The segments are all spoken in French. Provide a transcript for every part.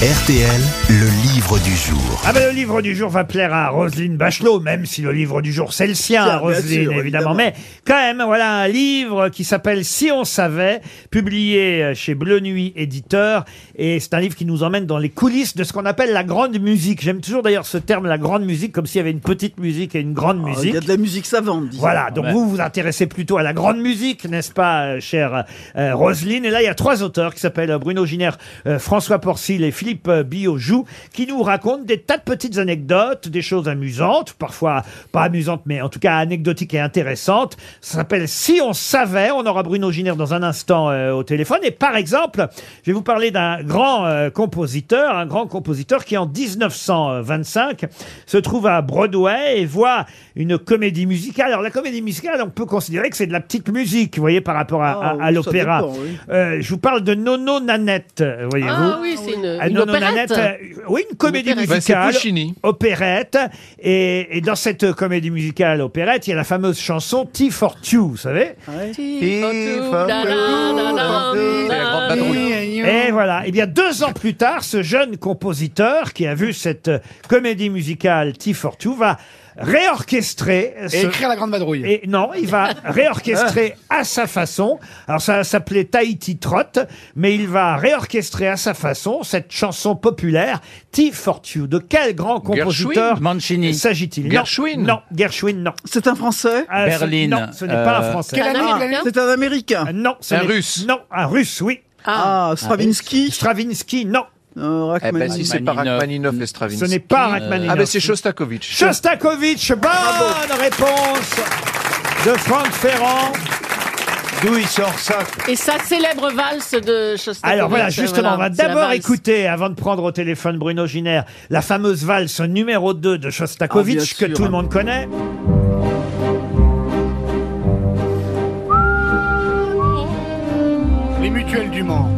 RTL, le livre du jour. Ah ben le livre du jour va plaire à Roselyne Bachelot, même si le livre du jour c'est le sien, bien Roselyne sûr, évidemment. évidemment. Mais quand même, voilà un livre qui s'appelle Si on savait, publié chez Bleu Nuit éditeur, et c'est un livre qui nous emmène dans les coulisses de ce qu'on appelle la grande musique. J'aime toujours d'ailleurs ce terme, la grande musique, comme s'il y avait une petite musique et une grande Oh, Il musique. y a de la musique savante, disons. Voilà, donc vous vous intéressez plutôt à la grande musique, n'est-ce pas, euh, chère euh, Roselyne? Et là, il y a trois auteurs qui s'appellent euh, Bruno Giner, euh, François Porcil et Philippe euh, Biojou, qui nous racontent des tas de petites anecdotes, des choses amusantes, parfois pas amusantes, mais en tout cas anecdotiques et intéressantes. Ça s'appelle Si on savait. On aura Bruno Giner dans un instant euh, au téléphone. Et par exemple, je vais vous parler d'un grand euh, compositeur, un grand compositeur qui en 1925 se trouve à Broadway et voit une comédie musicale. Alors la comédie musicale, on peut considérer que c'est de la petite musique, vous voyez, par rapport à, Ah, à- à l'opéra. oui. Euh, je vous parle de Nono Nanette, voyez-vous. Ah oui, c'est une, Ah, une opérette. Nanette, euh, oui, une comédie opérette. C'est musicale, Puccini. opérette. Et, et dans cette comédie musicale opérette, il y a la fameuse chanson T for Two, vous savez. Et voilà. Et bien, deux ans plus tard, ce jeune compositeur qui a vu cette euh, comédie musicale T for Two va réorchestrer Et écrire la grande vadrouille. et non, il va réorchestrer à sa façon. Alors ça s'appelait Tahiti Trot, mais il va réorchestrer à sa façon cette chanson populaire T for Two. De quel grand compositeur Gershwin Mancini. s'agit-il? Non, Gershwin Non, Gershwin, non. C'est un Français Ah, ce- Berlin. Non, ce n'est pas un Euh, Français. Quelle année, Un quelle année Américain C'est un Américain. Ah, Non, ce Un n'est- Russe. Non, un Russe, oui. Ah, Stravinsky. Stravinsky, non. Euh, Eh ben, si c'est pas Rachmaninoff. Rachmaninoff et Stravinsky. Ce n'est pas Rachmaninoff. Ah ben c'est Shostakovich. Shostakovich, bonne réponse de Franck Ferrand. D'où il sort ça Et sa célèbre valse de Shostakovich. Alors voilà, justement, on va c'est la d'abord valse. écouter, avant de prendre au téléphone Bruno Giner, la fameuse valse numéro 2 de Ah, Shostakovich, que sûr. tout le monde connaît. Les mutuelles du Mans.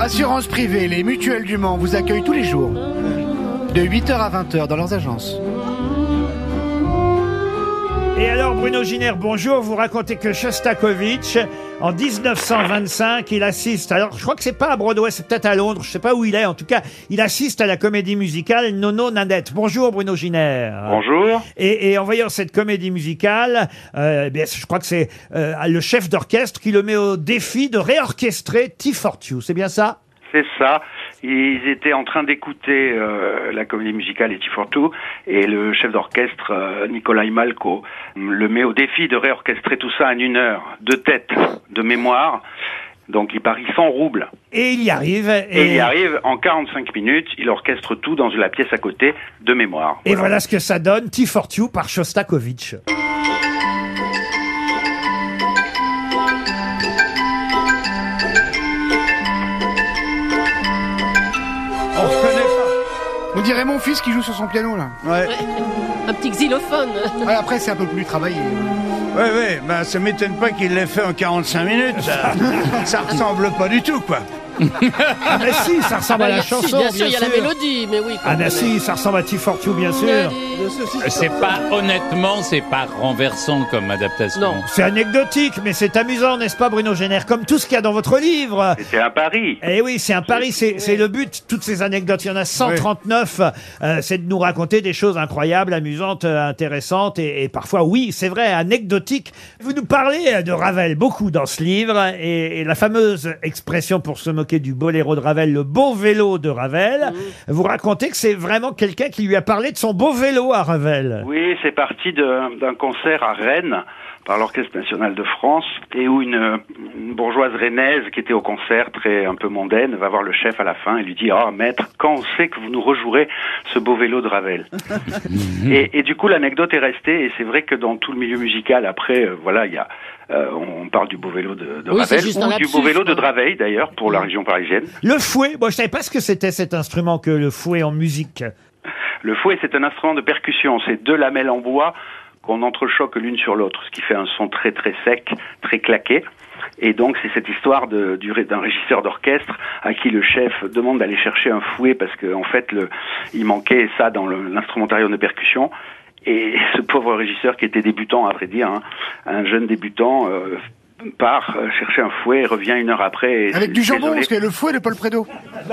Assurance privée, les mutuelles du Mans vous accueillent tous les jours. De 8h à 20h dans leurs agences. Et alors, Bruno Giner, bonjour, vous racontez que Shostakovich, en 1925, il assiste, alors je crois que c'est pas à Broadway, c'est peut-être à Londres, je sais pas où il est, en tout cas, il assiste à la comédie musicale Nono Nadette. Bonjour Bruno Giner. Bonjour. Et, et en voyant cette comédie musicale, euh, eh bien, je crois que c'est euh, le chef d'orchestre qui le met au défi de réorchestrer T for Two. C'est bien ça? C'est ça. Ils étaient en train d'écouter euh, la comédie musicale Et for Two et le chef d'orchestre euh, Nikolai Malko le met au défi de réorchestrer tout ça en une heure, de tête, de mémoire. Donc il parie 100 roubles. Et il y arrive. Et, il y arrive en 45 minutes, il orchestre tout dans la pièce à côté de mémoire. Et voilà ce que ça donne, T for Two par Shostakovich. Dirait mon fils qui joue sur son piano là. Ouais. Un petit xylophone. Ouais, après c'est un peu plus travaillé. Ouais, ouais, bah ça m'étonne pas qu'il l'ait fait en 45 minutes. Ça, ça ressemble pas du tout, quoi. Ah mais si, ça ressemble à la Si, chanson, bien sûr, il y a la mélodie, mais oui. Ah mais si, ça ressemble à T for Two, bien sûr. C'est pas, honnêtement, c'est pas renversant comme adaptation. Non. C'est anecdotique, mais c'est amusant, n'est-ce pas, Bruno Génère Comme tout ce qu'il y a dans votre livre. C'était un pari. Eh oui, c'est un pari, c'est c'est le but. Toutes ces anecdotes, il y en a 139. euh, c'est de nous raconter des choses incroyables, amusantes, euh, intéressantes et, et parfois, oui, c'est vrai, anecdotiques. Vous nous parlez euh, de Ravel beaucoup dans ce livre et, et la fameuse expression pour se moquer du boléro de Ravel, le beau vélo de Ravel. Vous racontez que c'est vraiment quelqu'un qui lui a parlé de son beau vélo à Ravel. Oui, c'est parti de- d'un concert à Rennes par l'Orchestre national de France et où une, une bourgeoise rennaise qui était au concert très un peu mondaine va voir le chef à la fin et lui dit "Ah maître, quand on sait que vous nous rejouerez ce beau vélo de Ravel?" et, et du coup l'anecdote est restée et c'est vrai que dans tout le milieu musical après euh, voilà, il y a on parle du beau vélo de, de Oui, Ravel ou du beau vélo de. Draveil d'ailleurs pour la région parisienne. Le fouet, moi je savais pas ce que c'était cet instrument que le fouet en musique. Le fouet, c'est un instrument de percussion. C'est deux lamelles en bois qu'on entrechoque l'une sur l'autre, ce qui fait un son très très sec, très claqué. Et donc c'est cette histoire de- d'un régisseur d'orchestre à qui le chef demande d'aller chercher un fouet parce qu'en en fait le, il manquait ça dans l'instrumentarium de percussion. Et ce pauvre régisseur qui était débutant, à vrai dire, un jeune débutant, euh, part euh, chercher un fouet, revient une heure après. Et Avec du jambon, désolé. parce qu'il y a le fouet de Paul Prédo.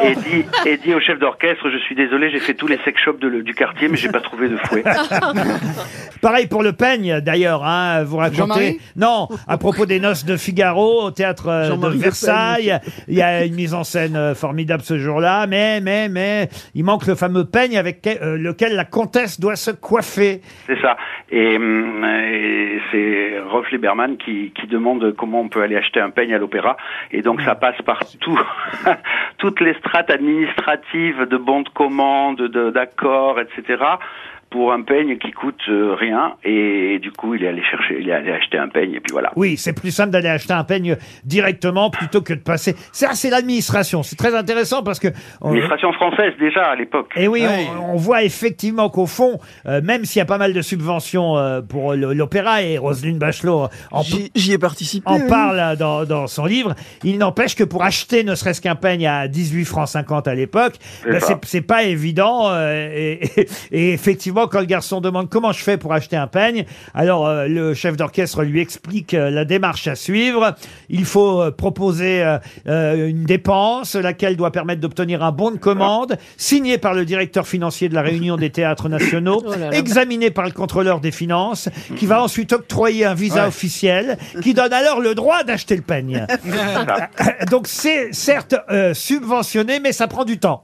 et dit, et dit au chef d'orchestre, je suis désolé, j'ai fait tous les sex shops de le- du quartier, mais j'ai pas trouvé de fouet. Pareil pour le peigne, d'ailleurs, hein, vous racontez. Non, à propos des noces de Figaro au théâtre euh, de Versailles. Il y a une mise en scène euh, formidable ce jour-là, mais, mais, mais, il manque le fameux peigne avec que- euh, lequel la comtesse doit se coiffer. C'est ça. Et, hum, et c'est Rolf Lieberman qui, qui demande comment on peut aller acheter un peigne à l'opéra. Et donc ça passe par tout, toutes les strates administratives de bons de commande, de- d'accords, etc. pour un peigne qui coûte euh, rien. Et, du coup, il est allé chercher, il est allé acheter un peigne. Et puis voilà. Oui, c'est plus simple d'aller acheter un peigne directement plutôt que de passer. Ça, c'est l'administration. C'est très intéressant parce que. on- Administration française déjà à l'époque. Et oui, on, on voit effectivement qu'au fond, euh, même s'il y a pas mal de subventions euh, pour l'opéra, et Roselyne Bachelot en, J'y ai participé. en oui. parle dans, dans son livre, il n'empêche que pour acheter ne serait-ce qu'un peigne à 18 francs 50 à l'époque, C'est ben, pas évident. euh, et, et- et effectivement, quand le garçon demande comment je fais pour acheter un peigne, alors euh, le chef d'orchestre lui explique euh, la démarche à suivre. Il faut euh, proposer euh, euh, une dépense, laquelle doit permettre d'obtenir un bon de commande, signé par le directeur financier de la Réunion des théâtres nationaux, Oh examiné par le contrôleur des finances, qui va ensuite octroyer un visa officiel, qui donne alors le droit d'acheter le peigne. Donc c'est certes euh, subventionné, mais ça prend du temps.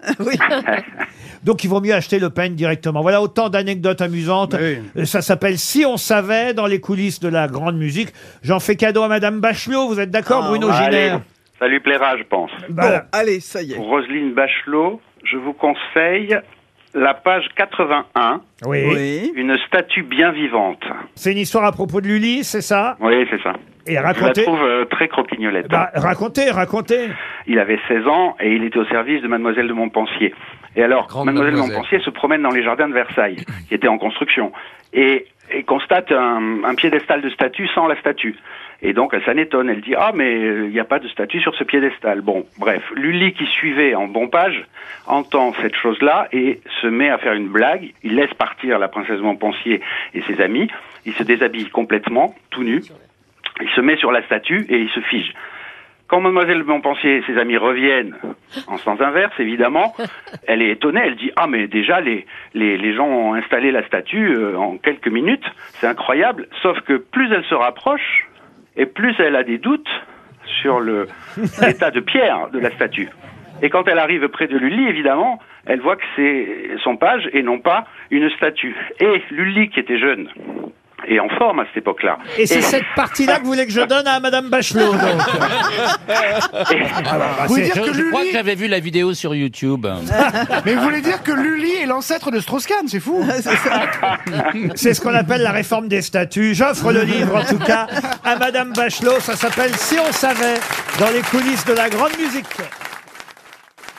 Donc il vaut mieux acheter le peigne directement. Voilà autant d'anecdotes amusantes. Oui. Euh, Ça s'appelle Si on savait dans les coulisses de la grande musique. J'en fais cadeau à Madame Bachelot. Vous êtes d'accord, Ah, Bruno Allez, Giner ça lui plaira, je pense. Bah, Bon, allez, ça y est. Pour Roselyne Bachelot, je vous conseille la page 81, oui. Une statue bien vivante. C'est une histoire à propos de Lully, c'est ça? Oui, c'est ça. Et Je la racontez. trouve euh, très croquignolette. Bah, racontez, racontez. Il avait 16 ans et il était au service de Mademoiselle de Montpensier. Et alors, Mademoiselle de mademoiselle. Montpensier se promène dans les jardins de Versailles, qui étaient en construction, et, et constate un, un piédestal de statue sans la statue. Et donc, elle s'en étonne. Elle dit, ah, mais il n'y a pas de statue sur ce piédestal. Bon, bref. Lully, qui suivait en bon page, entend cette chose-là et se met à faire une blague. Il laisse partir la princesse Montpensier et ses amis. Il se déshabille complètement, tout nu. Il se met sur la statue et il se fige. Quand Mademoiselle de Montpensier et ses amis reviennent, en sens inverse évidemment, elle est étonnée, elle dit Ah mais déjà les, les, les gens ont installé la statue euh, en quelques minutes, c'est incroyable, sauf que plus elle se rapproche, et plus elle a des doutes sur l'état de pierre de la statue. Et quand elle arrive près de Lully, évidemment, elle voit que c'est son page et non pas une statue. Et Lully, qui était jeune et en forme à cette époque-là, Et c'est cette partie-là que vous voulez que je donne à Madame Bachelot, donc. Ah, bah, Vous voulez c'est- dire que Je crois que Lully, j'avais vu la vidéo sur YouTube. mais vous voulez dire que Lully est l'ancêtre de Strauss-Kahn, c'est fou. C'est ce qu'on appelle la réforme des statuts. J'offre le livre, en tout cas, à Madame Bachelot. Ça s'appelle Si on savait, dans les coulisses de la grande musique.